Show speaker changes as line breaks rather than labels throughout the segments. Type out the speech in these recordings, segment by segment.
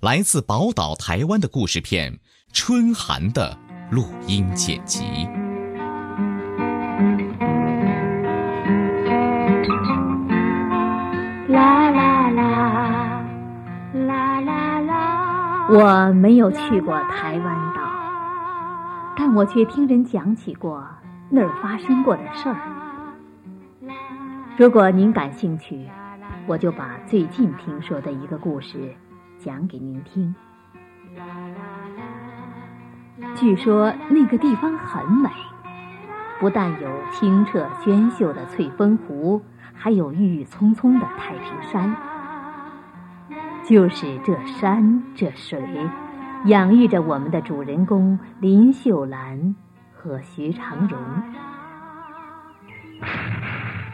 来自宝岛台湾的故事片《春寒》的录音剪辑。
啦啦啦，啦啦啦。
我没有去过台湾岛，但我却听人讲起过那儿发生过的事儿。如果您感兴趣，我就把最近听说的一个故事讲给您听。据说那个地方很美，不但有清澈娟秀的翠峰湖，还有郁郁葱葱的太平山。就是这山这水，养育着我们的主人公林秀兰和徐长荣。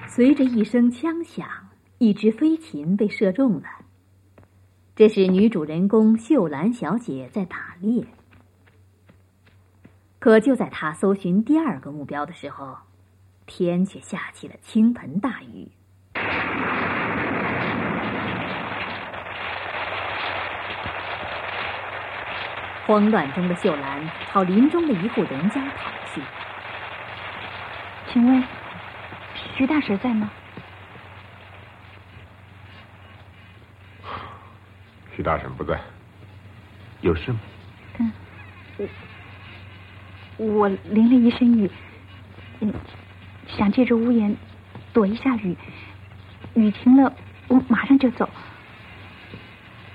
随着一声枪响，一只飞禽被射中了。这是女主人公秀兰小姐在打猎。可就在她搜寻第二个目标的时候，天却下起了倾盆大雨。慌乱中的秀兰朝林中的一户人家跑去。
请问，徐大婶在吗？
徐大婶不在，有事吗？
嗯，我我淋了一身雨，嗯，想借着屋檐躲一下雨。雨停了，我马上就走。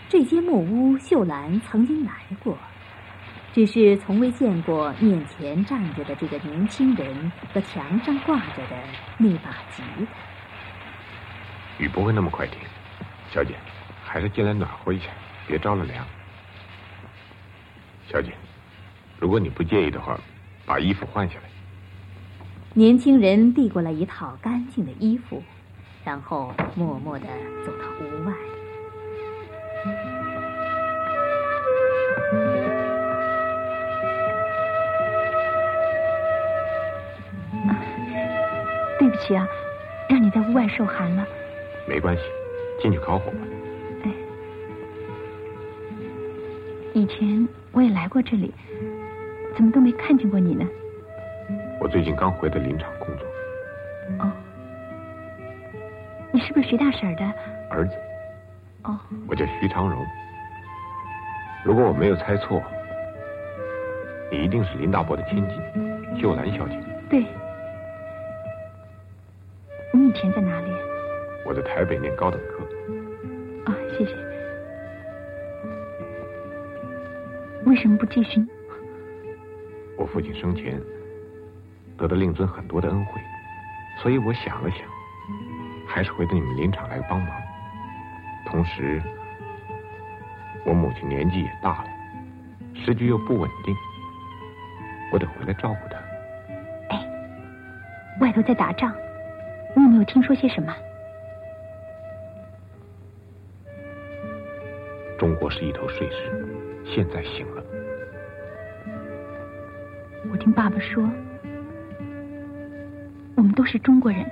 这间木屋，秀兰曾经来过。只是从未见过面前站着的这个年轻人和墙上挂着的那把吉他。
雨不会那么快停，小姐，还是进来暖和一下，别着了凉。小姐，如果你不介意的话，把衣服换下来。
年轻人递过来一套干净的衣服，然后默默的走到屋外。
对不起啊，让你在屋外受寒了。
没关系，进去烤火吧。
以前我也来过这里，怎么都没看见过你呢？
我最近刚回的林场工作。
哦，你是不是徐大婶的
儿子？
哦，
我叫徐长荣。如果我没有猜错，你一定是林大伯的千金，秀兰小姐。
对。你以前在哪里？
我在台北念高等科。
什么不继续？
我父亲生前得到令尊很多的恩惠，所以我想了想，还是回到你们林场来帮忙。同时，我母亲年纪也大了，时局又不稳定，我得回来照顾她。
哎，外头在打仗。你有没有听说些什么？
中国是一头睡狮，现在醒了。
我听爸爸说，我们都是中国人，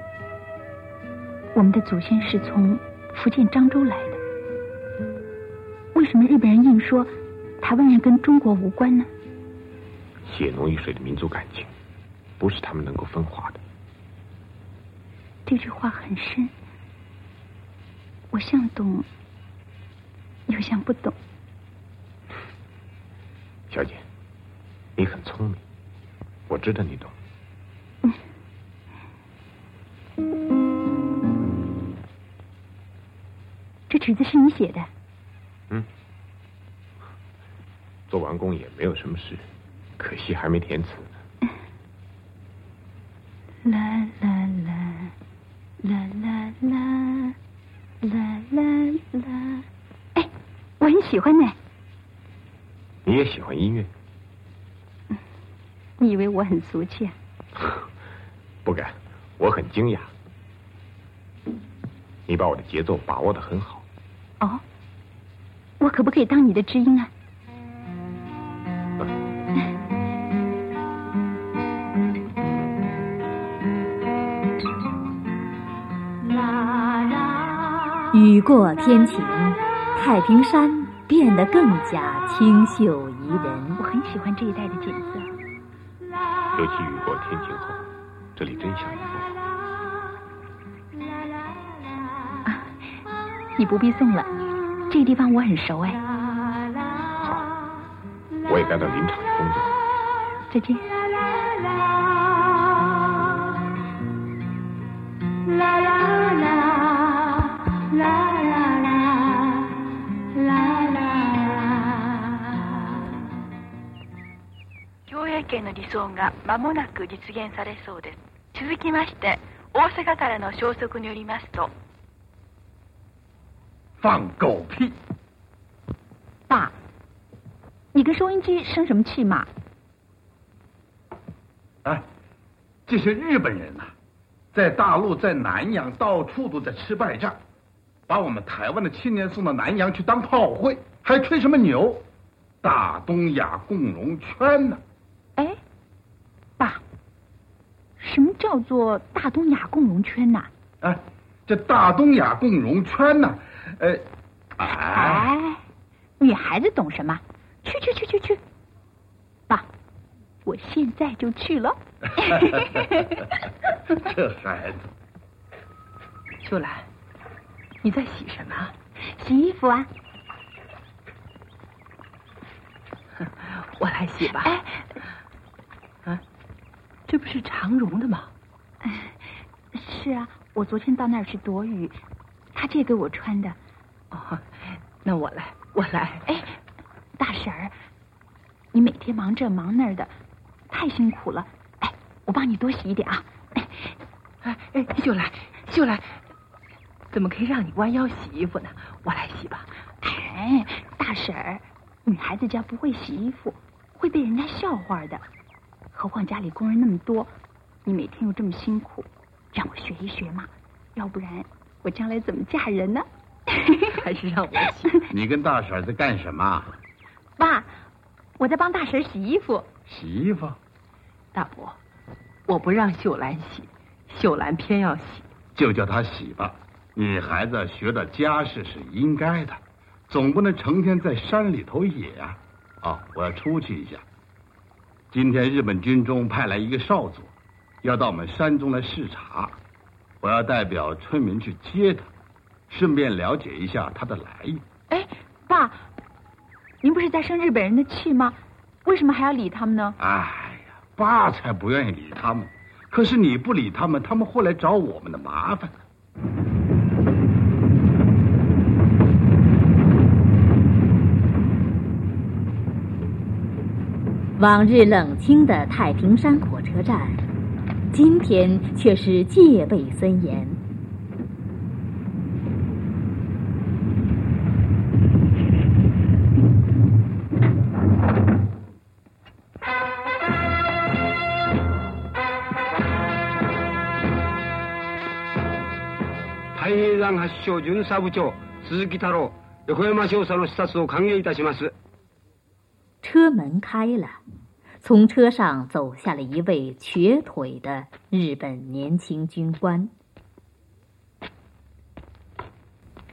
我们的祖先是从福建漳州来的。为什么日本人硬说台湾人跟中国无关呢？
血浓于水的民族感情，不是他们能够分化的。
这句话很深，我像懂，又想不懂。
小姐，你很聪明，我知道你懂。
嗯这曲子是你写的？
嗯，做完工也没有什么事，可惜还没填词。
啦啦啦啦啦啦啦啦啦！哎，我很喜欢呢。
你也喜欢音乐？
你以为我很俗气啊？
不敢，我很惊讶。你把我的节奏把握的很好。
哦，我可不可以当你的知音啊？
雨过天晴，太平山变得更加清秀宜人。
我很喜欢这一带的景色，
尤其雨过天晴后，这里真像一
梦。啊，你不必送了，这个地方我很熟哎。
好，我也该到林场去工作。
再见。
共栄圏の理想が間もなく実現されそうです続きまして大阪からの消息によりますと
放狗屁！
爸，你跟收音机生什么气嘛？
哎，这些日本人呐、啊，在大陆、在南洋到处都在吃败仗。把我们台湾的青年送到南洋去当炮灰，还吹什么牛？大东亚共荣圈呢？
哎， 什么叫做大东亚共荣圈呢？
哎，这大东亚共荣圈呢？呃，
哎，女孩子懂什么？去去去去去！爸，我现在就去了。
这孩子，
秀兰。你在洗什么？
洗衣服啊！
我来洗吧。
哎，
啊，这不是长荣的吗？
是啊，我昨天到那儿去躲雨，他借给我穿的。
哦，那我来，我来。
哎，大婶儿，你每天忙这忙那儿的，太辛苦了。哎，我帮你多洗一点啊。
哎哎，秀兰，秀兰。怎么可以让你弯腰洗衣服呢？我来洗吧。
哎，大婶儿，女孩子家不会洗衣服，会被人家笑话的。何况家里工人那么多，你每天又这么辛苦，让我学一学嘛。要不然我将来怎么嫁人呢？
还是让我洗。
你跟大婶在干什么？
爸，我在帮大婶洗衣服。
洗衣服？
大伯，我不让秀兰洗，秀兰偏要洗，
就叫她洗吧。女孩子学点家事是应该的，总不能成天在山里头野啊！哦，我要出去一下。今天日本军中派来一个少佐，要到我们山中来视察，我要代表村民去接他，顺便了解一下他的来意。
哎，爸，您不是在生日本人的气吗？为什么还要理他们呢？
哎呀，爸才不愿意理他们，可是你不理他们，他们会来找我们的麻烦。
往日冷清的太平山火车站，今天却是戒备森严。
太平山発祥巡査部長鈴木太郎横山少佐の視察を歓迎いたします。
车门开了，从车上走下了一位瘸腿的日本年轻军官。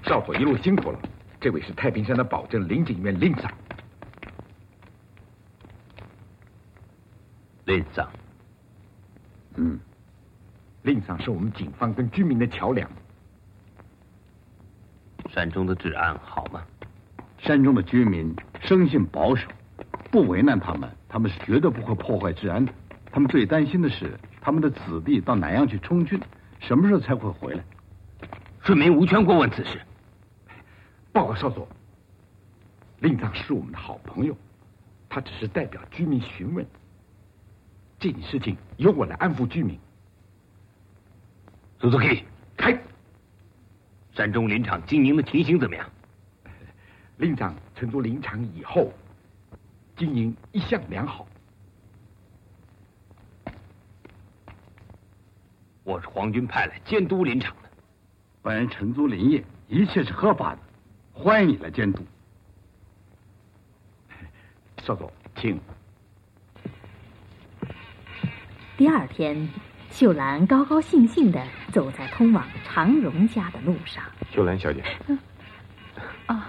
少佐一路辛苦了，这位是太平山的保证林警员令长。
令长，
嗯，令长是我们警方跟居民的桥梁。
山中的治安好吗？
山中的居民生性保守，不为难他们，他们是绝对不会破坏治安的。他们最担心的是他们的子弟到南洋去充军，什么时候才会回来？
顺民无权过问此事。报告少佐，令藏是我们的好朋友，他只是代表居民询问。这件事情由我来安抚居民。
苏苏 K，开。山中林场经营的情形怎么样？
令长乘坐林场以后，经营一向良好。
我是皇军派来监督林场的，
本人承租林业，一切是合法的，欢迎你来监督。
少佐，请。
第二天。秀兰高高兴兴的走在通往长荣家的路上。
秀兰小姐，嗯
哦，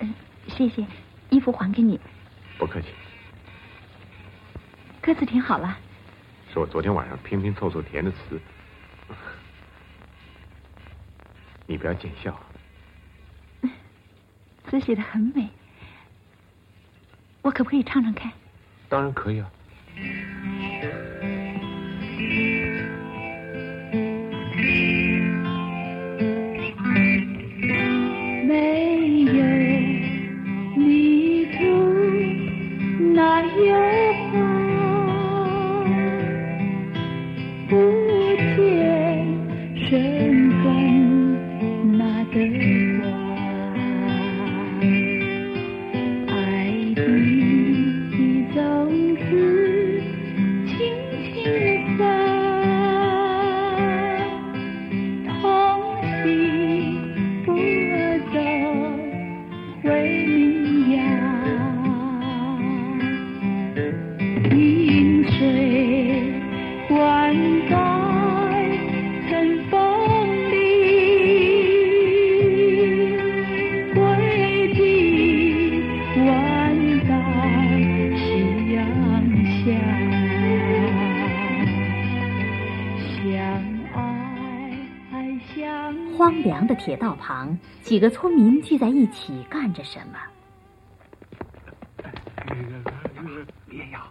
嗯，谢谢，衣服还给你。
不客气。
歌词填好了。
是我昨天晚上拼拼凑凑填的词，你不要见笑。
词写的很美，我可不可以唱唱看？
当然可以啊。Amen.
铁道旁，几个村民聚在一起干着什么？
别呀！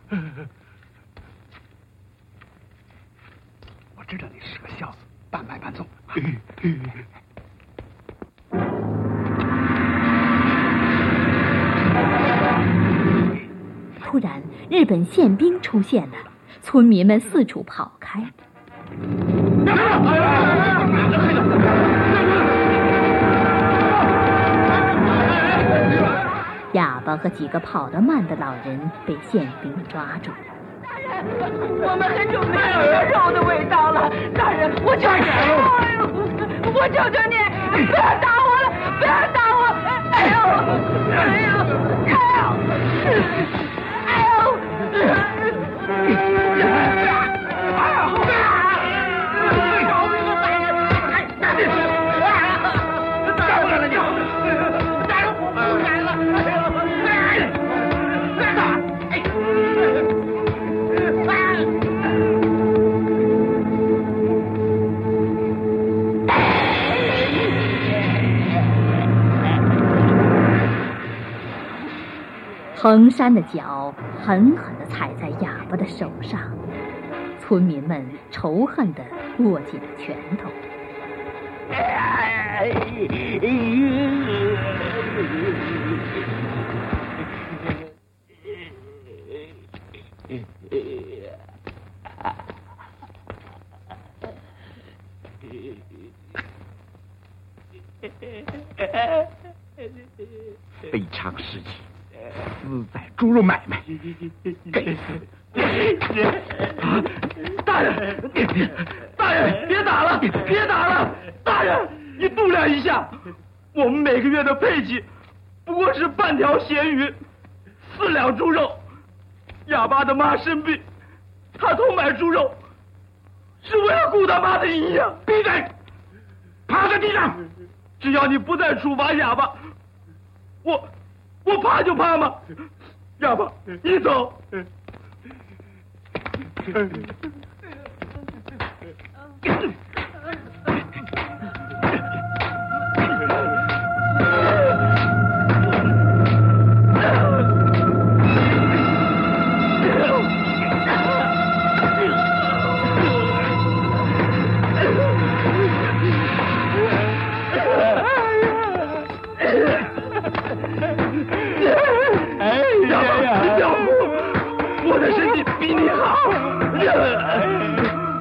我知道你是个孝子，半卖半送。
突然，日本宪兵出现了，村民们四处跑开。和几个跑得慢的老人被宪兵抓住。
大人，我们很久没有吃肉的味道了。大人，我求求你，哎呦，我求求你，不要打我了，不要打我！哎呦，哎呦，哎呦，哎呦！
衡山的脚狠狠地踩在哑巴的手上，村民们仇恨地握紧了拳头。
非常时期。死在猪肉买卖，该死！
大人，大人，别打了，别打了！大人，你度量一下，我们每个月的配给不过是半条咸鱼，四两猪肉。哑巴的妈生病，他偷买猪肉是为了顾他妈的营养。
闭嘴！趴在地上！
只要你不再处罚哑巴，我。我怕就怕吗？哑巴，你走。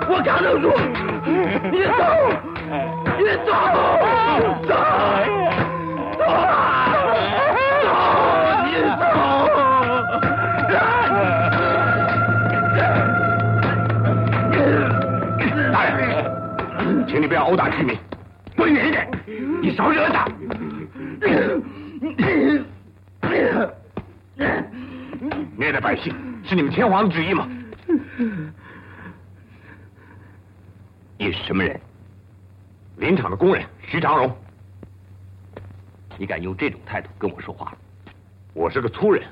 我扛得住，你走，你走，走，走啊，走，你
走。大人，请你不要殴打居民，滚远一点，你少惹他。虐待百姓是你们天皇的旨意吗？你是什么人？林场的工人徐长荣。
你敢用这种态度跟我说话？
我是个粗人，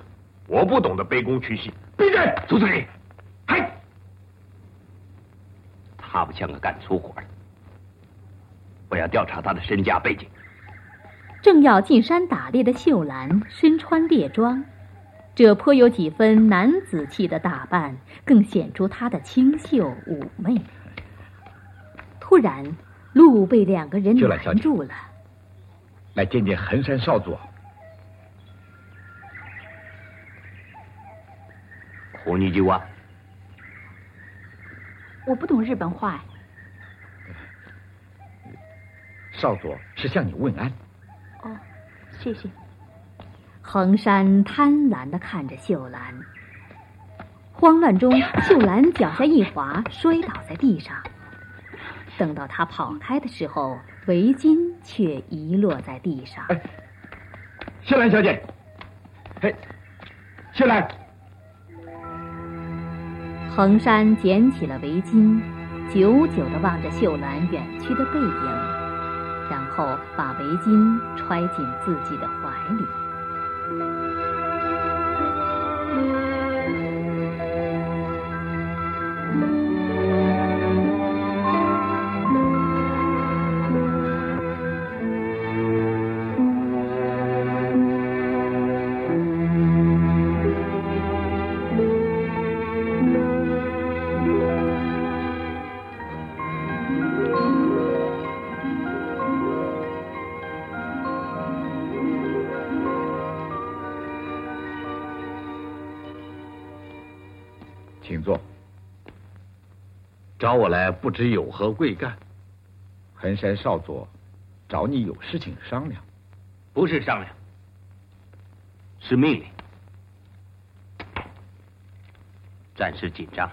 我不懂得卑躬屈膝。
闭嘴！
朱子立，嗨！他不像个干粗活的。我要调查他的身家背景。
正要进山打猎的秀兰身穿猎装，这颇有几分男子气的打扮，更显出她的清秀妩媚。突然，路被两个人拦住了。
来见见横山少佐。
胡尼基哇，
我不懂日本话。
少佐是向你问安。
哦，谢谢。
横山贪婪的看着秀兰，慌乱中，秀兰脚下一滑，摔倒在地上。等到他跑开的时候，围巾却遗落在地上。
哎，秀兰小姐，哎，秀兰。
横山捡起了围巾，久久的望着秀兰远去的背影，然后把围巾揣进自己的怀里。
找我来不知有何贵干？
横山少佐找你有事情商量。
不是商量，是命令。战事紧张，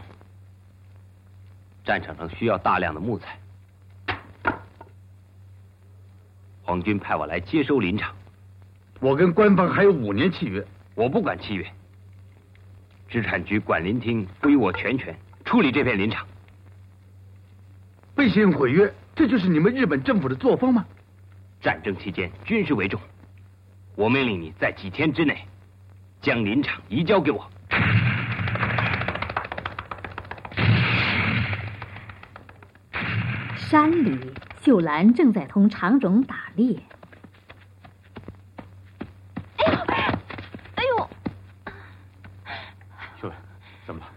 战场上需要大量的木材。皇军派我来接收林场。
我跟官方还有五年契约，
我不管契约。知产局管林厅归我全权处理这片林场。
背信毁约，这就是你们日本政府的作风吗？
战争期间，军事为重。我命令你在几天之内将林场移交给我。
山里，秀兰正在同长荣打猎。
哎呦，哎呦！
秀兰，怎么了？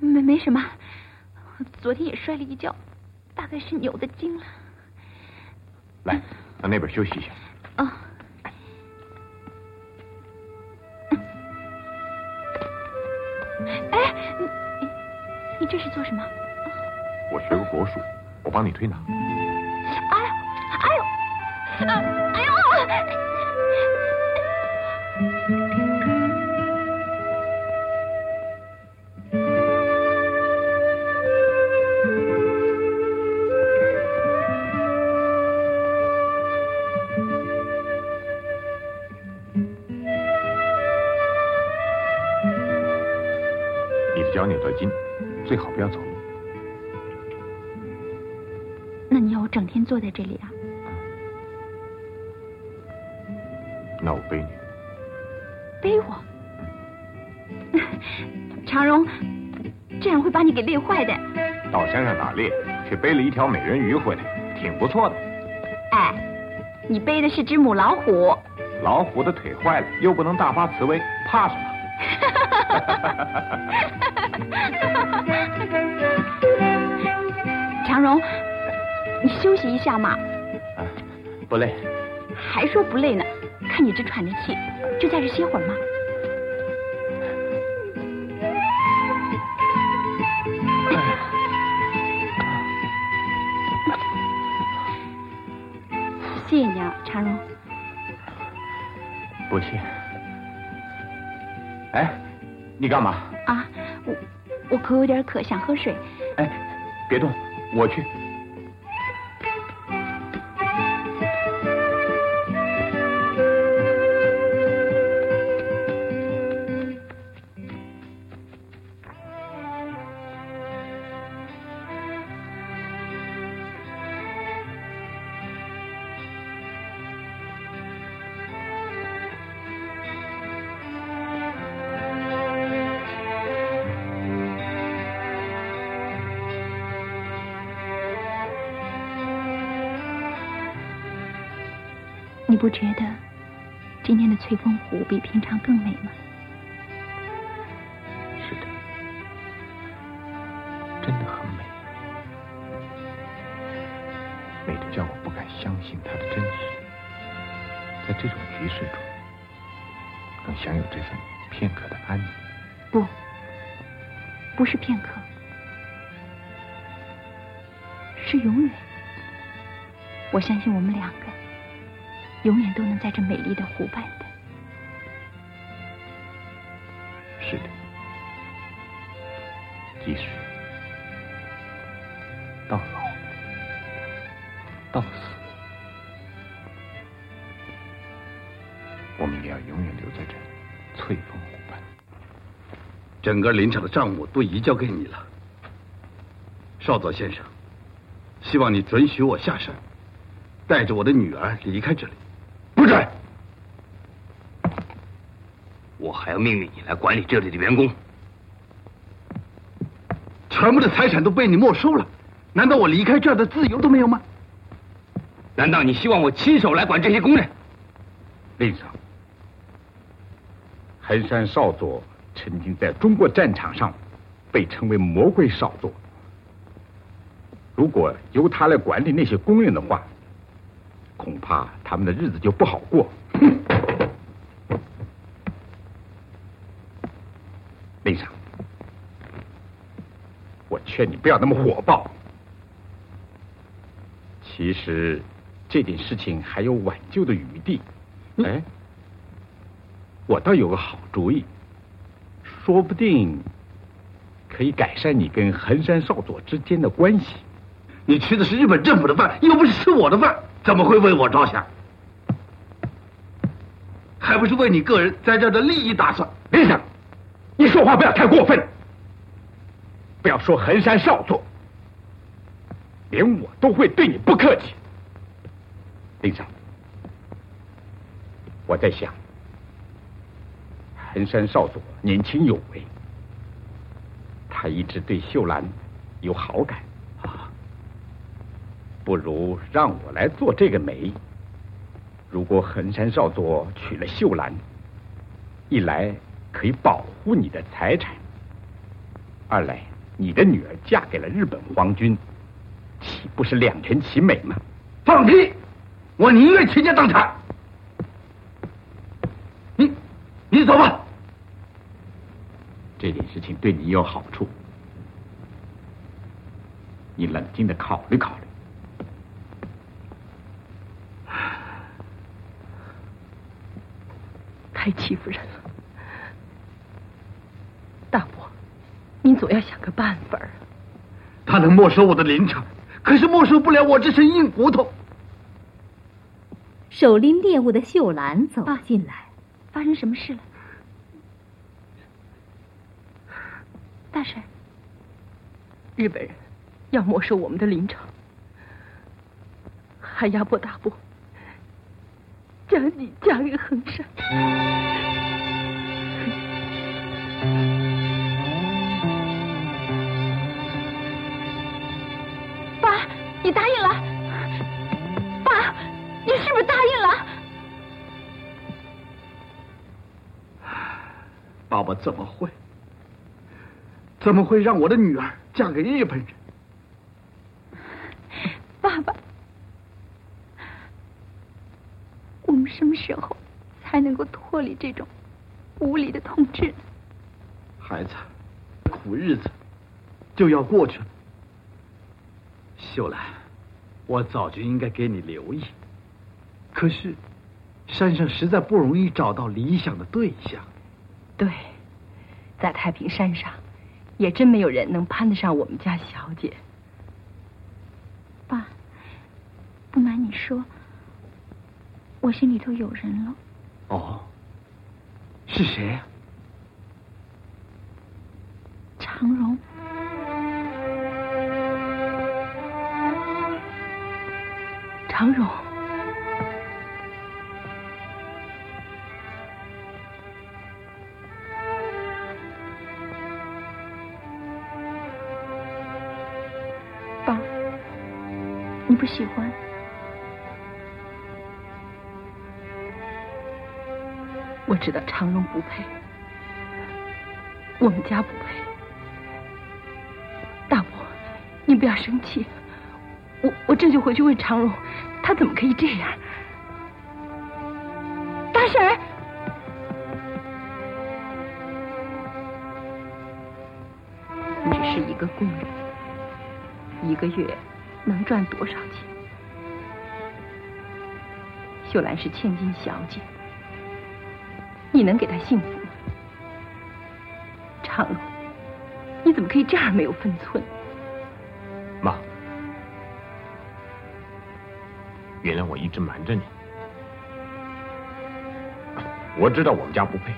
没没什么，昨天也摔了一跤，大概是扭的筋了。
来，到那边休息一下。
哦。哎，你你你这是做什么？
我学过国术，我帮你推拿。
哎呦，哎呦，哎呦！
不要走路。
那你要我整天坐在这里啊？
那我背你。
背我？长荣，这样会把你给累坏的。
到山上打猎，却背了一条美人鱼回来，挺不错的。
哎，你背的是只母老虎。
老虎的腿坏了，又不能大发慈悲，怕什么？
荣，你休息一下嘛。
不累，
还说不累呢，看你这喘着气，就在这歇会儿嘛。谢谢你啊，常荣。
不谢。哎，你干嘛
啊？我我口有点渴，想喝水。
哎，别动。我去。
你不觉得今天的翠峰湖比平常更美吗？
是的，真的很美，美的叫我不敢相信它的真实。在这种局势中，能享有这份片刻的安宁。
不，不是片刻，是永远。我相信我们两个。永远都能在这美丽的湖畔的。
是的，即使到老到死，我们也要永远留在这翠峰湖畔。
整个林场的账目都移交给你了，少佐先生，希望你准许我下山，带着我的女儿离开这里。
不准！我还要命令你来管理这里的员工。
全部的财产都被你没收了，难道我离开这儿的自由都没有吗？
难道你希望我亲手来管这些工人？
令上，衡山少佐曾经在中国战场上被称为魔鬼少佐。如果由他来管理那些工人的话，恐怕他们的日子就不好过。哼！令上，我劝你不要那么火爆。其实这件事情还有挽救的余地。哎，我倒有个好主意，说不定可以改善你跟横山少佐之间的关系。
你吃的是日本政府的饭，又不是吃我的饭。怎么会为我着想？还不是为你个人在这的利益打算？
林上，你说话不要太过分，不要说衡山少佐，连我都会对你不客气。林上，我在想，衡山少佐年轻有为，他一直对秀兰有好感。不如让我来做这个媒。如果衡山少佐娶了秀兰，一来可以保护你的财产，二来你的女儿嫁给了日本皇军，岂不是两全其美吗？
放屁！我宁愿倾家荡产。你，你走吧。
这件事情对你有好处，你冷静的考虑考虑。
太欺负人了，大伯，您总要想个办法啊！
他能没收我的林场，可是没收不了我这身硬骨头。
手拎猎物的秀兰走进来，
发生什么事了？大婶，
日本人要没收我们的林场，还压迫大伯。将你嫁给衡山，
爸爸
怎么会？怎么会让我的女儿嫁给日本人？
爸爸。我们什么时候才能够脱离这种无理的统治呢？
孩子，苦日子就要过去了。秀兰，我早就应该给你留意。可是，山上实在不容易找到理想的对象。
对，在太平山上，也真没有人能攀得上我们家小姐。
爸，不瞒你说，我心里头有人了。
哦，是谁呀？
长荣。
长荣。
你不喜欢？
我知道长荣不配，我们家不配。大伯，你不要生气，我我这就回去问长荣，他怎么可以这样？
大婶，
你只是一个工人，一个月能赚多少钱？秀兰是千金小姐，你能给她幸福吗？长荣，你怎么可以这样没有分寸？
妈，原谅我一直瞒着你。我知道我们家不配，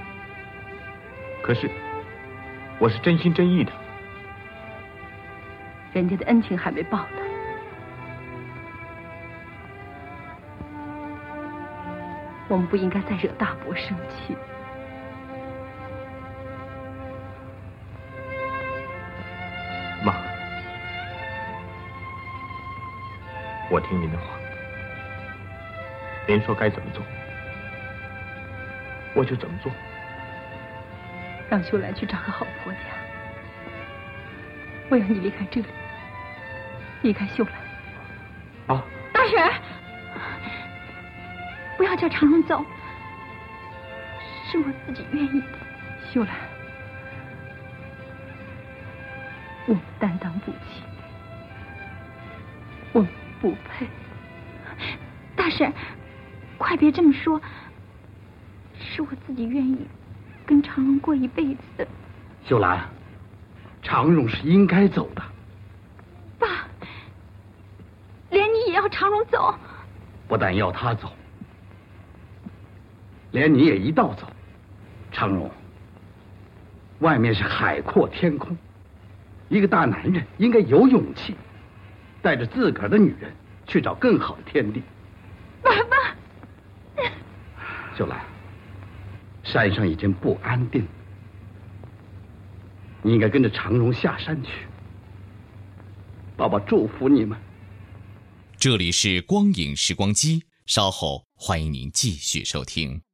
可是我是真心真意的。
人家的恩情还没报呢。我们不应该再惹大伯生气。
妈，我听您的话，您说该怎么做，我就怎么做。
让秀兰去找个好婆家。我要你离开这里，离开秀兰。
啊！
大婶叫长荣走，是我自己愿意的。
秀兰，我们担当不起，我们不配。
大婶，快别这么说，是我自己愿意跟长荣过一辈子的。
秀兰，长荣是应该走的。
爸，连你也要长荣走？
不但要他走，连你也一道走。长荣，外面是海阔天空，一个大男人应该有勇气，带着自个儿的女人去找更好的天地。
爸爸，
秀兰，山上已经不安定，你应该跟着长荣下山去。爸爸祝福你们。
这里是光影时光机，稍后欢迎您继续收听。